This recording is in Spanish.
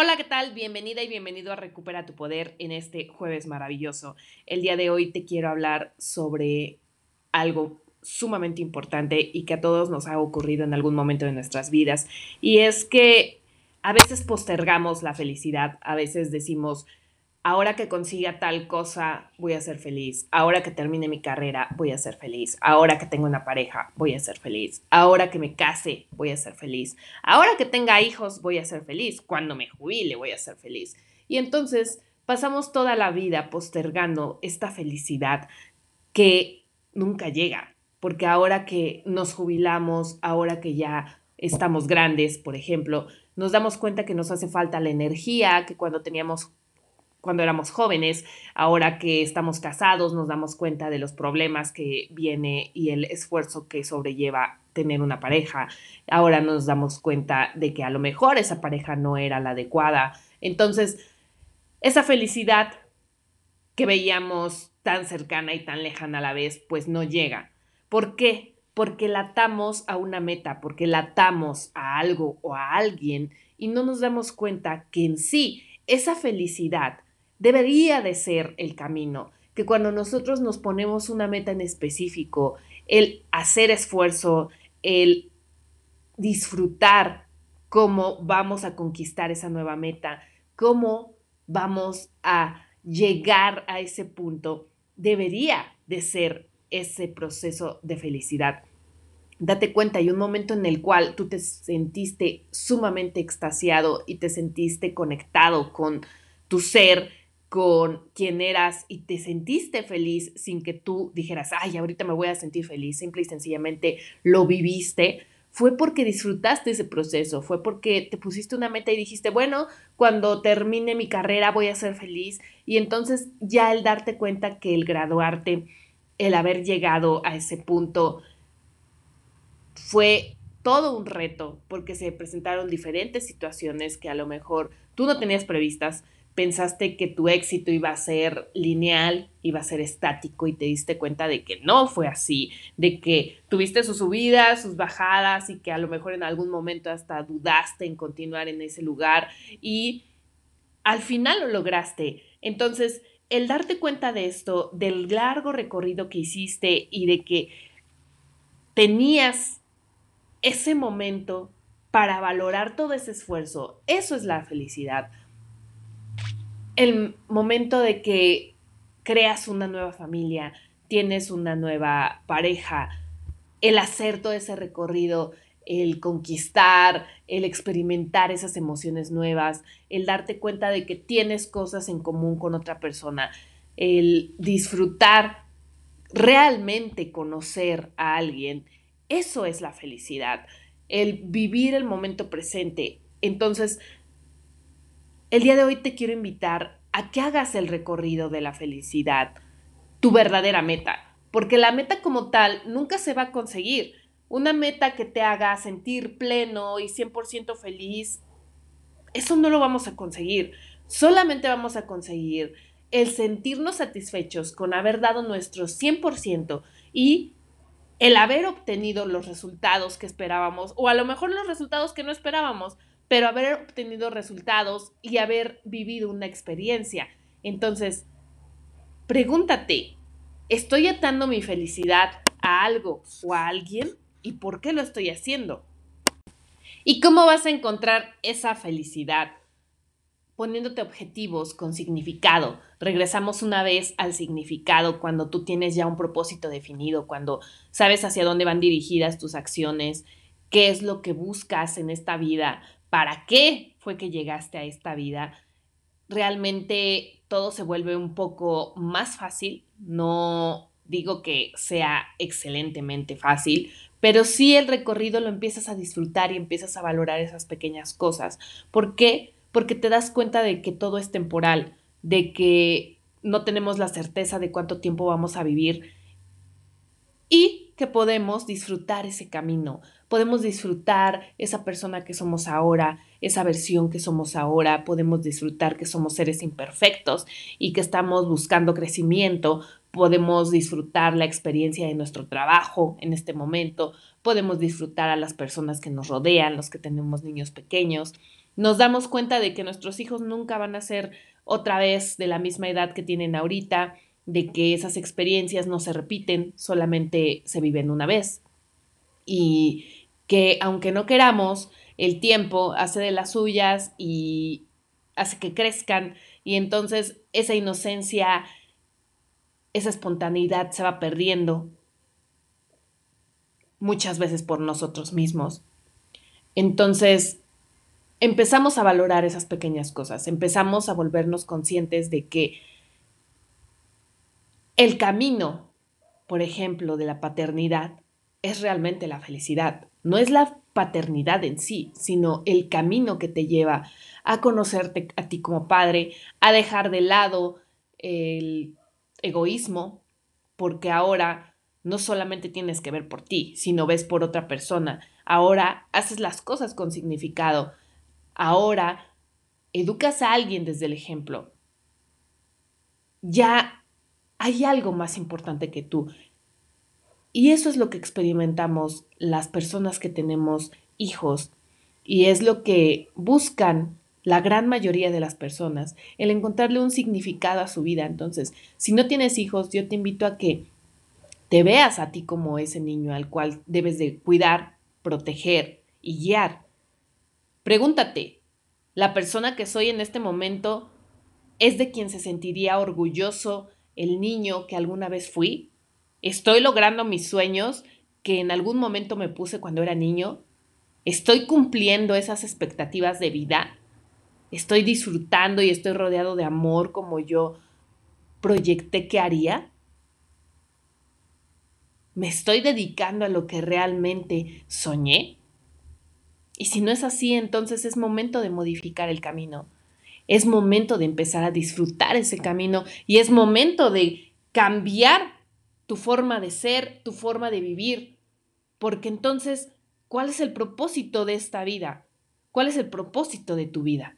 Hola, ¿qué tal? Bienvenida y bienvenido a Recupera tu Poder en este jueves maravilloso. El día de hoy te quiero hablar sobre algo sumamente importante y que a todos nos ha ocurrido en algún momento de nuestras vidas. Y es que a veces postergamos la felicidad, a veces decimos, ahora que consiga tal cosa, voy a ser feliz. Ahora que termine mi carrera, voy a ser feliz. Ahora que tengo una pareja, voy a ser feliz. Ahora que me case, voy a ser feliz. Ahora que tenga hijos, voy a ser feliz. Cuando me jubile, voy a ser feliz. Y entonces pasamos toda la vida postergando esta felicidad que nunca llega. Porque ahora que nos jubilamos, ahora que ya estamos grandes, por ejemplo, nos damos cuenta que nos hace falta la energía que cuando teníamos cuando éramos jóvenes, ahora que estamos casados nos damos cuenta de los problemas que viene y el esfuerzo que sobrelleva tener una pareja. Ahora nos damos cuenta de que a lo mejor esa pareja no era la adecuada. Entonces, esa felicidad que veíamos tan cercana y tan lejana a la vez, pues no llega. ¿Por qué? Porque la a una meta, porque la atamos a algo o a alguien y no nos damos cuenta que en sí esa felicidad debería de ser el camino, que cuando nosotros nos ponemos una meta en específico, el hacer esfuerzo, el disfrutar cómo vamos a conquistar esa nueva meta, cómo vamos a llegar a ese punto, debería de ser ese proceso de felicidad. Date cuenta, hay un momento en el cual tú te sentiste sumamente extasiado y te sentiste conectado con tu ser, con quien eras y te sentiste feliz sin que tú dijeras, ay, ahorita me voy a sentir feliz, simple y sencillamente lo viviste, fue porque disfrutaste ese proceso, fue porque te pusiste una meta y dijiste, bueno, cuando termine mi carrera voy a ser feliz. Y entonces ya el darte cuenta que el graduarte, el haber llegado a ese punto, fue todo un reto, porque se presentaron diferentes situaciones que a lo mejor tú no tenías previstas, pensaste que tu éxito iba a ser lineal, iba a ser estático y te diste cuenta de que no fue así, de que tuviste sus subidas, sus bajadas y que a lo mejor en algún momento hasta dudaste en continuar en ese lugar y al final lo lograste. Entonces, el darte cuenta de esto, del largo recorrido que hiciste y de que tenías ese momento para valorar todo ese esfuerzo, eso es la felicidad el momento de que creas una nueva familia, tienes una nueva pareja, el hacer todo ese recorrido, el conquistar, el experimentar esas emociones nuevas, el darte cuenta de que tienes cosas en común con otra persona, el disfrutar, realmente conocer a alguien, eso es la felicidad, el vivir el momento presente. Entonces, el día de hoy te quiero invitar a que hagas el recorrido de la felicidad, tu verdadera meta, porque la meta como tal nunca se va a conseguir. Una meta que te haga sentir pleno y 100% feliz, eso no lo vamos a conseguir. Solamente vamos a conseguir el sentirnos satisfechos con haber dado nuestro 100% y el haber obtenido los resultados que esperábamos o a lo mejor los resultados que no esperábamos, pero haber obtenido resultados y haber vivido una experiencia. Entonces, pregúntate, ¿estoy atando mi felicidad a algo o a alguien? ¿Y por qué lo estoy haciendo? ¿Y cómo vas a encontrar esa felicidad? Poniéndote objetivos con significado. Regresamos una vez al significado cuando tú tienes ya un propósito definido, cuando sabes hacia dónde van dirigidas tus acciones, qué es lo que buscas en esta vida, para qué fue que llegaste a esta vida, realmente todo se vuelve un poco más fácil. No digo que sea excelentemente fácil, pero sí el recorrido lo empiezas a disfrutar y empiezas a valorar esas pequeñas cosas. ¿Por qué? Porque te das cuenta de que todo es temporal, de que no tenemos la certeza de cuánto tiempo vamos a vivir y que podemos disfrutar ese camino, podemos disfrutar esa persona que somos ahora, esa versión que somos ahora, podemos disfrutar que somos seres imperfectos y que estamos buscando crecimiento, podemos disfrutar la experiencia de nuestro trabajo en este momento, podemos disfrutar a las personas que nos rodean, los que tenemos niños pequeños, Nos damos cuenta de que nuestros hijos nunca van a ser otra vez de la misma edad que tienen ahorita, de que esas experiencias no se repiten, solamente se viven una vez. Y que aunque no queramos, el tiempo hace de las suyas y hace que crezcan y entonces esa inocencia, esa espontaneidad se va perdiendo muchas veces por nosotros mismos. Entonces, empezamos a valorar esas pequeñas cosas, empezamos a volvernos conscientes de que el camino, por ejemplo, de la paternidad es realmente la felicidad. No es la paternidad en sí, sino el camino que te lleva a conocerte a ti como padre, a dejar de lado el egoísmo, porque ahora no solamente tienes que ver por ti, sino ves por otra persona. Ahora haces las cosas con significado. Ahora educas a alguien desde el ejemplo. Ya hay algo más importante que tú. Y eso es lo que experimentamos las personas que tenemos hijos y es lo que buscan la gran mayoría de las personas, el encontrarle un significado a su vida. Entonces, si no tienes hijos, yo te invito a que te veas a ti como ese niño al cual debes de cuidar, proteger y guiar. Pregúntate, ¿la persona que soy en este momento es de quien se sentiría orgulloso el niño que alguna vez fui? ¿Estoy logrando mis sueños que en algún momento me puse cuando era niño? ¿Estoy cumpliendo esas expectativas de vida? ¿Estoy disfrutando y estoy rodeado de amor como yo proyecté que haría? ¿Me estoy dedicando a lo que realmente soñé? Y si no es así, entonces es momento de modificar el camino. Es momento de empezar a disfrutar ese camino y es momento de cambiar tu forma de ser, tu forma de vivir, porque entonces, ¿cuál es el propósito de esta vida? ¿Cuál es el propósito de tu vida?